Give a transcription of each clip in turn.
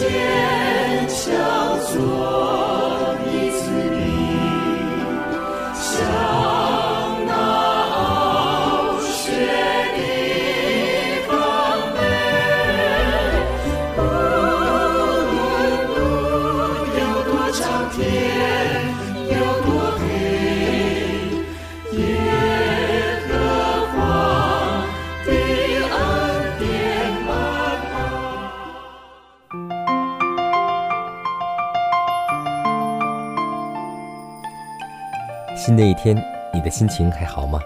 新天，你的心情还好吗？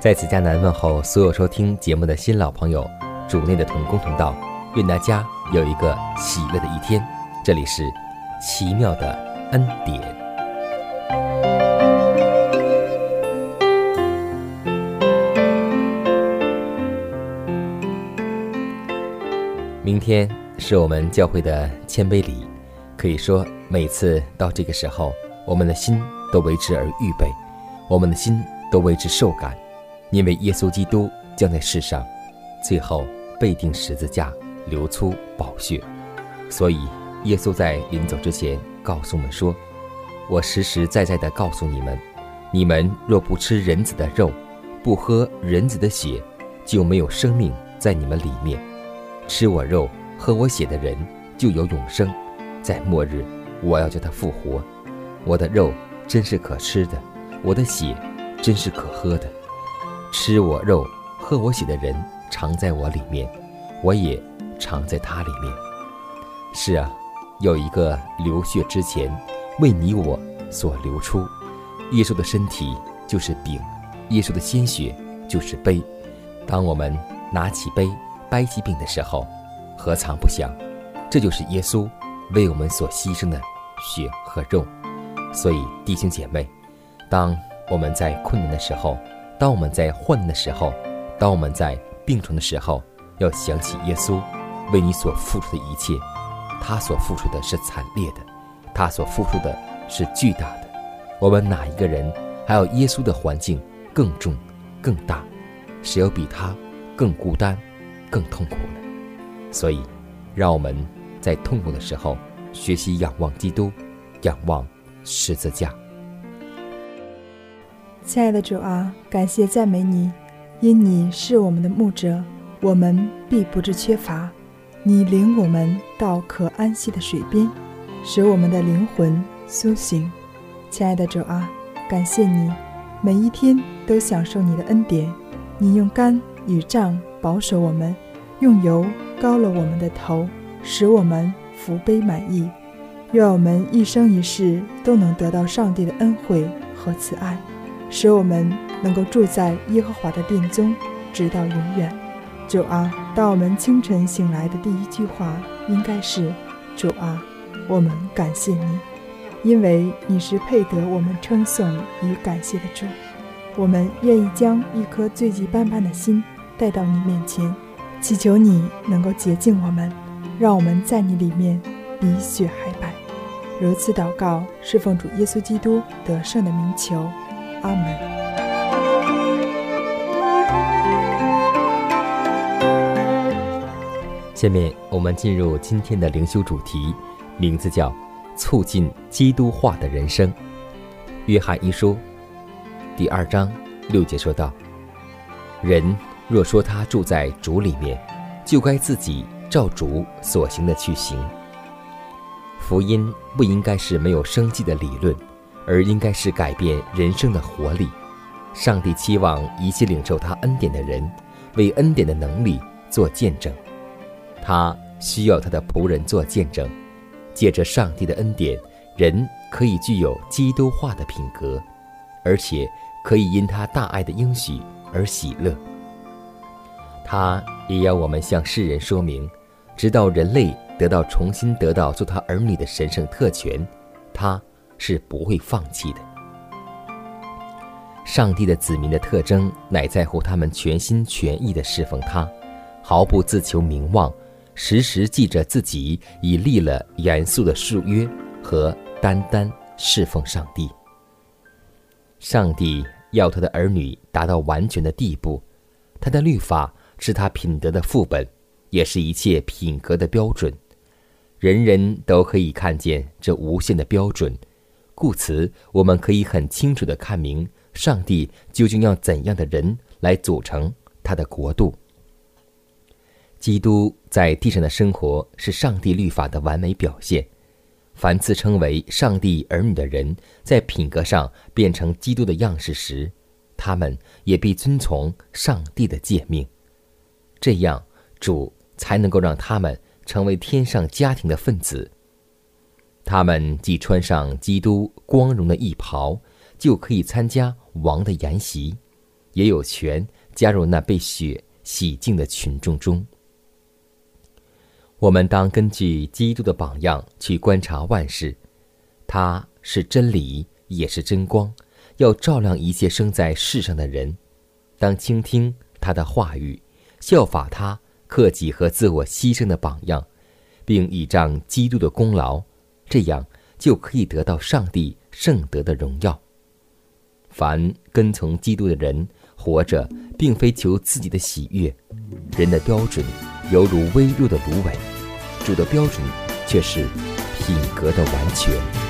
在此，迦南问候所有收听节目的新老朋友，主内的同工同道，愿大家有一个喜乐的一天。这里是奇妙的恩典。明天是我们教会的谦卑礼，可以说每次到这个时候，我们的心。都为之而预备，我们的心都为之受感，因为耶稣基督将在世上，最后被钉十字架，流出宝血。所以，耶稣在临走之前告诉我们说：“我实实在在地告诉你们，你们若不吃人子的肉，不喝人子的血，就没有生命在你们里面。吃我肉、喝我血的人，就有永生。在末日，我要叫他复活。我的肉。”真是可吃的，我的血真是可喝的。吃我肉、喝我血的人，常在我里面，我也常在他里面。是啊，有一个流血之前为你我所流出。耶稣的身体就是饼，耶稣的鲜血就是杯。当我们拿起杯、掰起饼的时候，何尝不想，这就是耶稣为我们所牺牲的血和肉。所以，弟兄姐妹，当我们在困难的时候，当我们在患难的时候，当我们在病重的时候，要想起耶稣为你所付出的一切。他所付出的是惨烈的，他所付出的是巨大的。我们哪一个人还有耶稣的环境更重、更大？谁又比他更孤单、更痛苦呢？所以，让我们在痛苦的时候学习仰望基督，仰望。十字架，亲爱的主啊，感谢赞美你，因你是我们的牧者，我们必不致缺乏。你领我们到可安息的水边，使我们的灵魂苏醒。亲爱的主啊，感谢你，每一天都享受你的恩典。你用肝与杖保守我们，用油膏了我们的头，使我们福杯满溢。愿我们一生一世都能得到上帝的恩惠和慈爱，使我们能够住在耶和华的殿中，直到永远。主啊，当我们清晨醒来的第一句话应该是：“主啊，我们感谢你，因为你是配得我们称颂与感谢的主。我们愿意将一颗罪迹斑斑的心带到你面前，祈求你能够洁净我们，让我们在你里面比雪还白。”如此祷告，是奉主耶稣基督得胜的名求，阿门。下面我们进入今天的灵修主题，名字叫“促进基督化的人生”。约翰一书第二章六节说道：“人若说他住在主里面，就该自己照主所行的去行。”福音不应该是没有生计的理论，而应该是改变人生的活力。上帝期望一切领受他恩典的人，为恩典的能力做见证。他需要他的仆人做见证，借着上帝的恩典，人可以具有基督化的品格，而且可以因他大爱的应许而喜乐。他也要我们向世人说明，直到人类得到重新得到做他儿女的神圣特权，他是不会放弃的。上帝的子民的特征乃在乎他们全心全意地侍奉他，毫不自求名望，时时记着自己已立了严肃的誓约和单单侍奉上帝。上帝要他的儿女达到完全的地步，他的律法是他品德的副本，也是一切品格的标准。人人都可以看见这无限的标准，故此我们可以很清楚地看明。上帝究竟要怎样的人来组成他的国度？基督在地上的生活是上帝律法的完美表现。凡自称为上帝儿女的人，在品格上变成基督的样式时，他们也必遵从上帝的诫命。这样，主才能够让他们成为天上家庭的分子。他们既穿上基督光荣的衣袍。就可以参加王的筵席，也有权加入那被血洗净的群众中。我们当根据基督的榜样去观察万事，他是真理，也是真光，要照亮一切生在世上的人。当倾听他的话语，效法他克己和自我牺牲的榜样，并倚仗基督的功劳，这样就可以得到上帝圣德的荣耀。凡跟从基督的人，活着并非求自己的喜悦，人的标准犹如微弱的芦苇，主的标准却是品格的完全。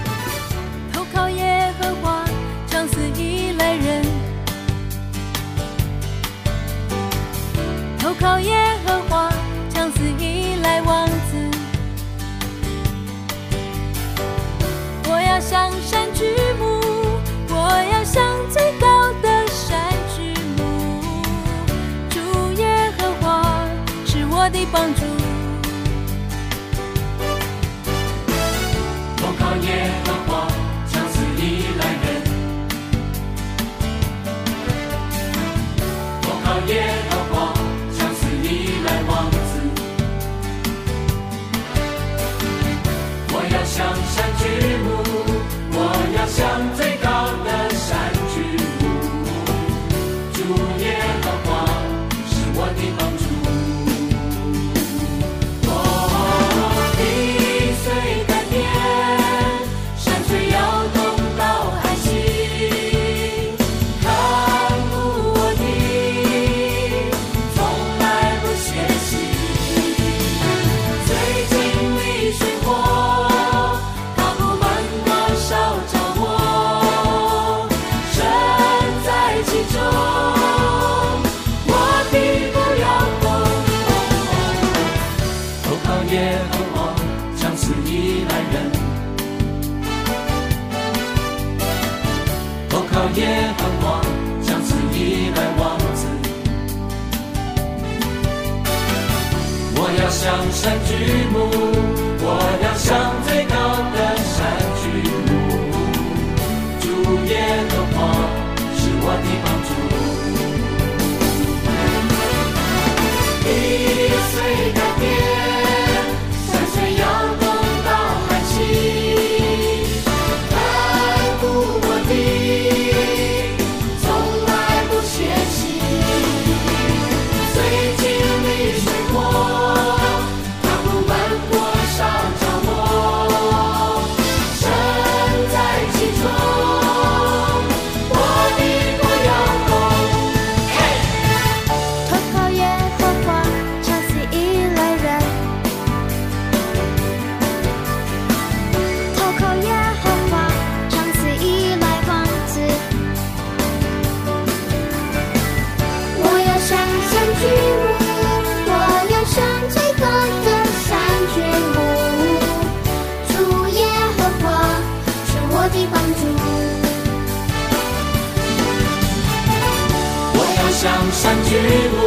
山举目，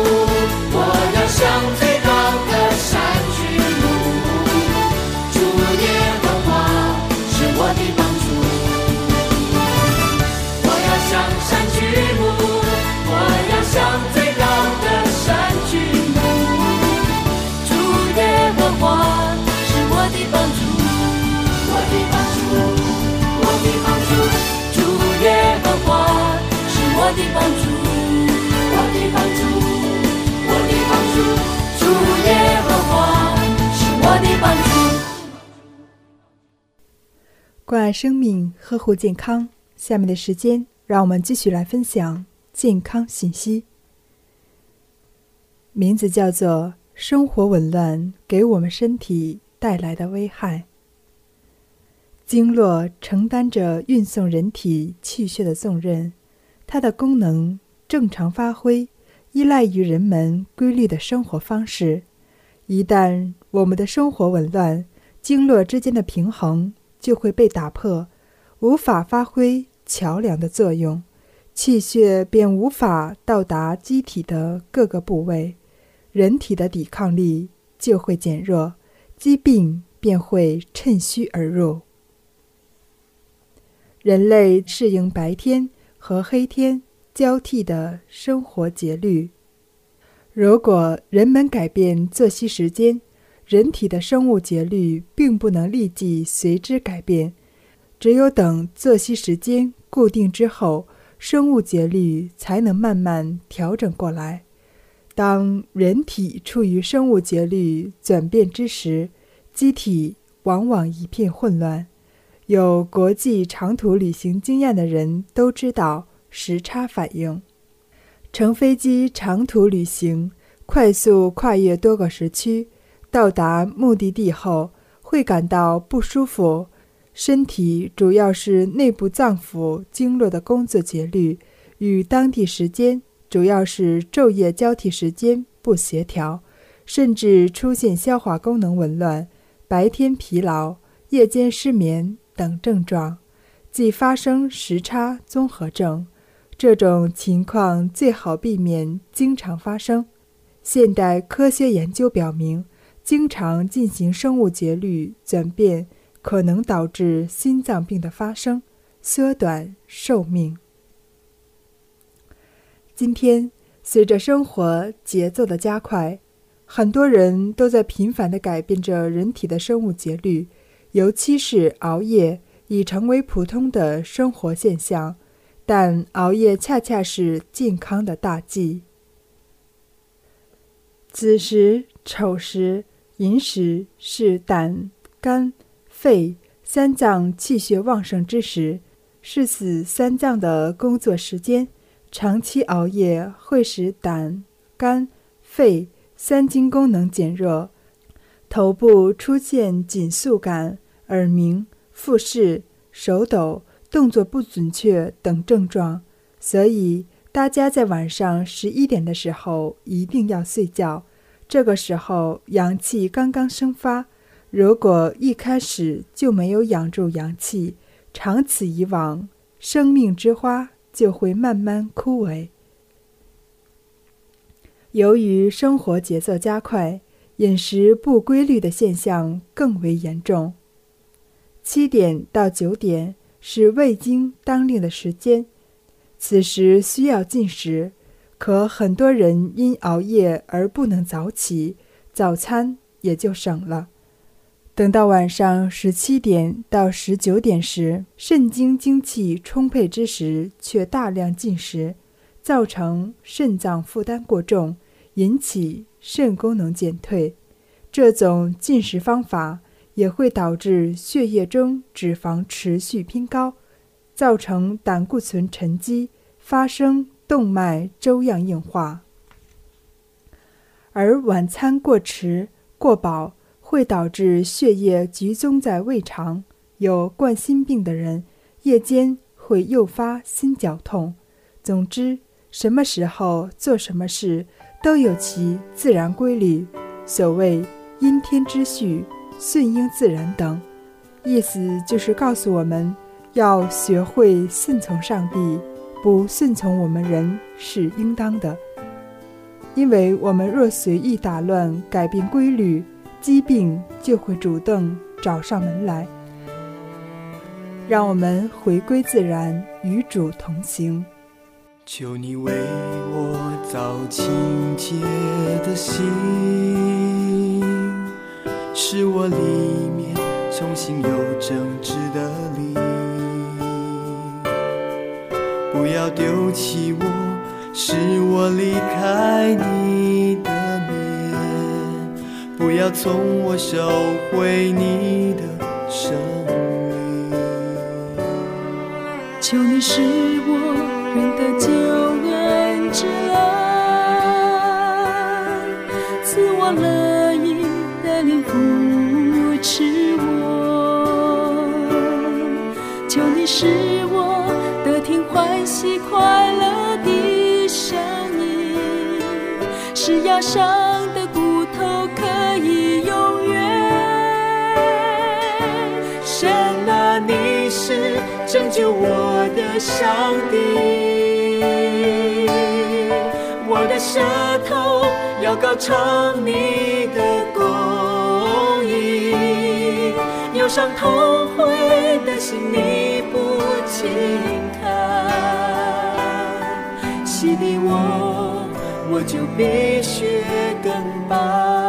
我要向最高的山举目。主耶和华是我的帮助，我要向山举目，我要向最高的山举目。主耶和华是我的帮助，我的帮助，我的帮助。主耶和华是我的帮助。关爱生命，呵护健康。下面的时间，让我们继续来分享健康信息。名字叫做“生活紊乱给我们身体带来的危害”。经络承担着运送人体气血的重任，它的功能正常发挥，依赖于人们规律的生活方式。一旦我们的生活紊乱，经络之间的平衡就会被打破，无法发挥桥梁的作用，气血便无法到达机体的各个部位，人体的抵抗力就会减弱，疾病便会趁虚而入。人类适应白天和黑天交替的生活节律。如果人们改变作息时间，人体的生物节律并不能立即随之改变。只有等作息时间固定之后，生物节律才能慢慢调整过来。当人体处于生物节律转变之时，机体往往一片混乱。有国际长途旅行经验的人都知道时差反应。乘飞机长途旅行，快速跨越多个时区，到达目的地后会感到不舒服。身体主要是内部脏腑经络的工作节律与当地时间，主要是昼夜交替时间不协调，甚至出现消化功能紊乱、白天疲劳、夜间失眠。等症状，即发生时差综合症。这种情况最好避免经常发生。现代科学研究表明，经常进行生物节律转变，可能导致心脏病的发生，缩短寿命。今天，随着生活节奏的加快，很多人都在频繁地改变着人体的生物节律。尤其是熬夜已成为普通的生活现象，但熬夜恰恰是健康的大忌。子时、丑时寅时是胆、肝、肺三脏气血旺盛之时，是此三脏的工作时间。长期熬夜会使胆、肝、肺三经功能减弱。头部出现紧束感、耳鸣、腹式、手抖、动作不准确等症状，所以大家在晚上十一点的时候一定要睡觉。这个时候阳气刚刚生发，如果一开始就没有养住阳气，长此以往，生命之花就会慢慢枯萎。由于生活节奏加快。饮食不规律的现象更为严重。七点到九点是胃经当令的时间，此时需要进食，可很多人因熬夜而不能早起，早餐也就省了。等到晚上十七点到十九点时，肾精精气充沛之时，却大量进食，造成肾脏负担过重，引起。肾功能减退，这种进食方法也会导致血液中脂肪持续偏高，造成胆固醇沉积，发生动脉粥样硬化。而晚餐过迟、过饱会导致血液集中在胃肠，有冠心病的人夜间会诱发心绞痛。总之，什么时候做什么事。都有其自然规律，所谓“因天之序，顺应自然”等，意思就是告诉我们要学会顺从上帝，不顺从我们人是应当的。因为我们若随意打乱、改变规律，疾病就会主动找上门来。让我们回归自然，与主同行。求你为我造清洁的心，使我里面重新有正直的灵。丢弃我是我离开你的面。不要从我收回你的生命。求你使我变得坚伤的骨头可以永远。什么？你是拯救我的上帝？我的舌头要高唱你的公义。忧伤痛悔的心，你不轻看。洗涤我。我就比雪更白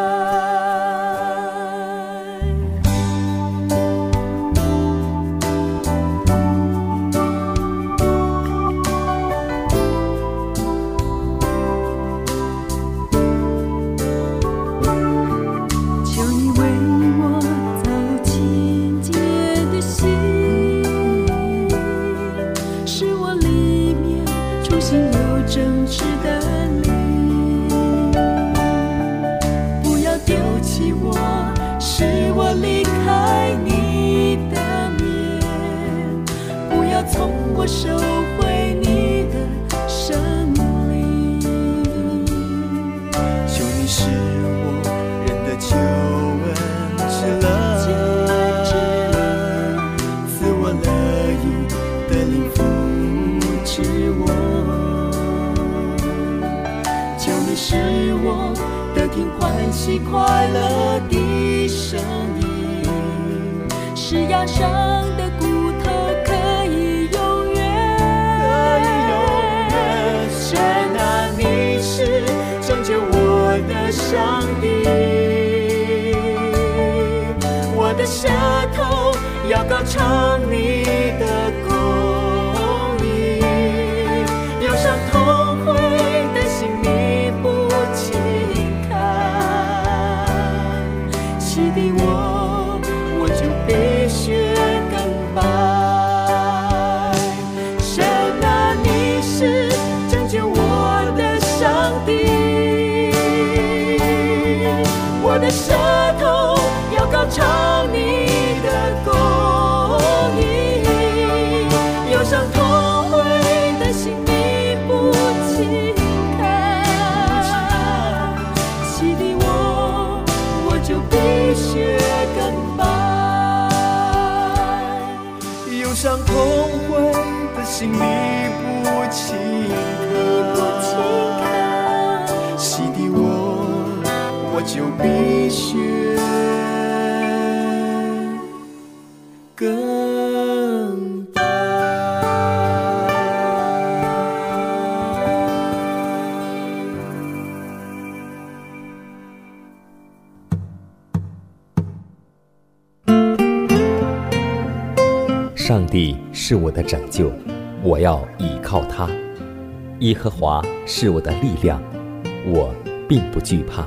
我收回你的，求你使我忍得久之乐，我乐意的灵，求你我听欢喜快乐的声音，是压伤。和你的更大上帝是我的拯救我要倚靠他。耶和华是我的力量我并不惧怕。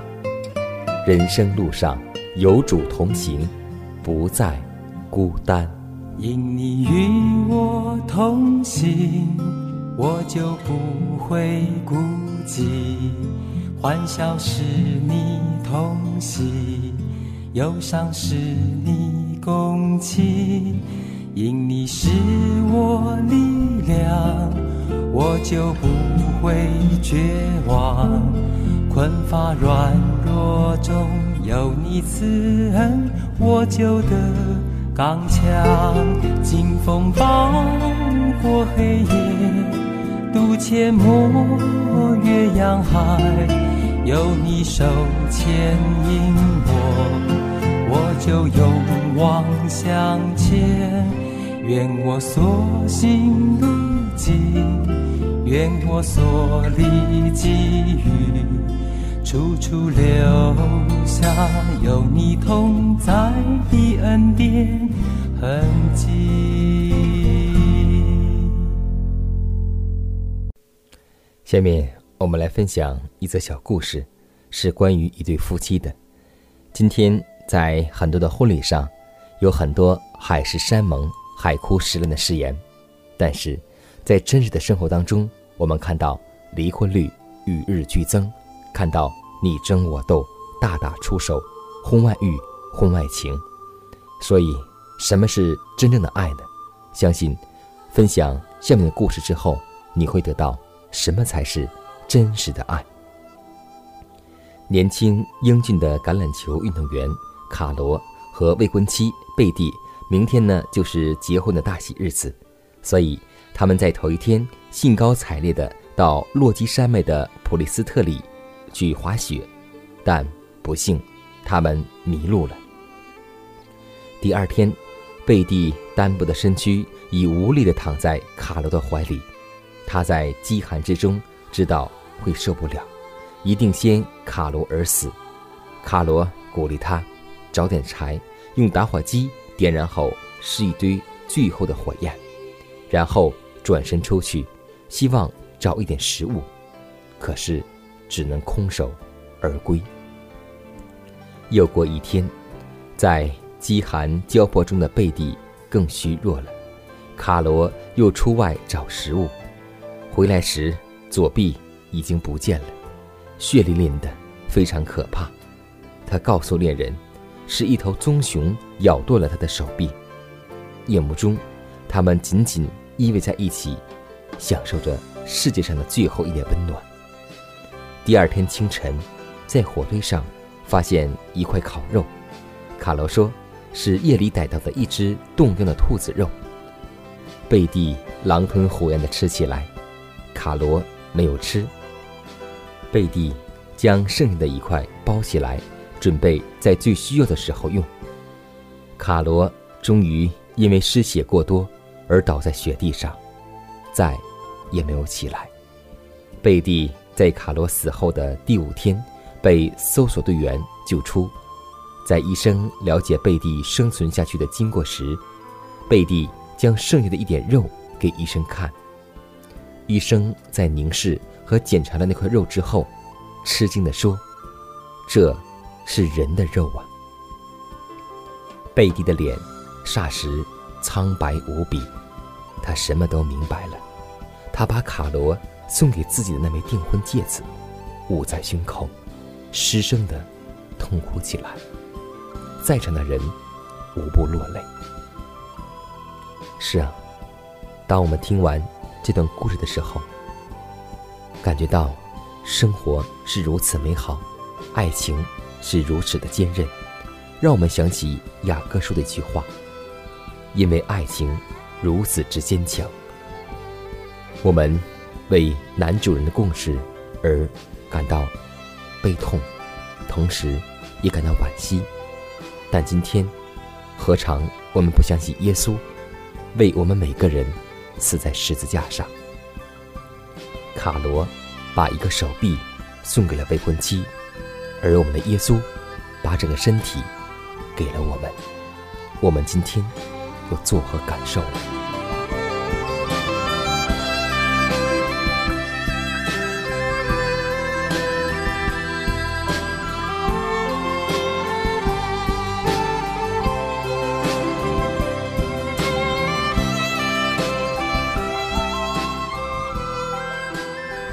人生路上有主同行不再孤单。因你与我同行，我就不会孤寂。欢笑是你同喜，忧伤是你共情。因你是我力量，我就不会绝望。困乏软弱中有你慈恩，我就得钢枪劲风暴过黑夜，渡阡陌，越洋海，有你手牵引我，我就勇往向前。愿我所行路径，愿我所历际遇。处处留下有你同在的恩典痕迹。下面我们来分享一则小故事是关于一对夫妻的。今天在很多的婚礼上有很多海誓山盟海枯石烂的誓言但是在真实的生活当中我们看到离婚率与日俱增看到你争我斗、大打出手、婚外欲、婚外情。所以，什么是真正的爱呢？相信分享下面的故事之后，你会得到。什么才是真实的爱？年轻英俊的橄榄球运动员卡罗和未婚妻贝蒂，明天呢就是结婚的大喜日子，所以他们在头一天兴高采烈的到落基山脉的普利斯特里去滑雪，但不幸他们迷路了。第二天，贝蒂单薄的身躯已无力的躺在卡罗的怀里。他在饥寒之中知道会受不了，一定先卡罗而死。卡罗鼓励他找点柴，用打火机点燃后是一堆最后的火焰，然后转身出去，希望找一点食物。可是只能空手而归。又过一天，在饥寒交迫中的贝蒂更虚弱了，卡罗又出外找食物。回来时，左臂已经不见了，血淋淋的，非常可怕。他告诉恋人，是一头棕熊咬断了他的手臂。夜幕中，他们紧紧依偎在一起，享受着世界上的最后一点温暖。第二天清晨，在火堆上发现一块烤肉，卡罗说是夜里逮到的一只冻僵的兔子肉。贝蒂狼吞虎咽地吃起来。卡罗没有吃，贝蒂将剩下的一块包起来，准备在最需要的时候用。卡罗终于因为失血过多而倒在雪地上，再也没有起来。贝蒂在卡罗死后的第五天被搜索队员救出，在医生了解贝蒂生存下去的经过时，贝蒂将剩下的一点肉给医生看。医生在凝视和检查了那块肉之后，吃惊地说：“这是人的肉啊！”贝蒂的脸霎时苍白无比，他什么都明白了。他把卡罗送给自己的那枚订婚戒指捂在胸口，失声的痛哭起来。在场的人无不落泪。是啊，当我们听完。这段故事的时候，感觉到生活是如此美好，爱情是如此的坚韧，让我们想起雅各说的一句话：“因为爱情如此之坚强。”我们为男主人的故事而感到悲痛，同时也感到惋惜。但今天，何尝我们不相信耶稣为我们每个人？死在十字架上。卡罗把一个手臂送给了未婚妻，而我们的耶稣把整个身体给了我们。我们今天又作何感受呢？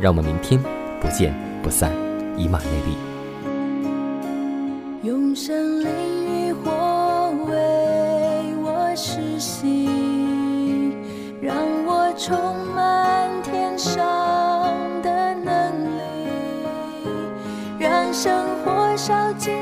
让我们明天不见不散，以马内利。用生灵与火为我实习，让我充满天上的能力，让生活烧尽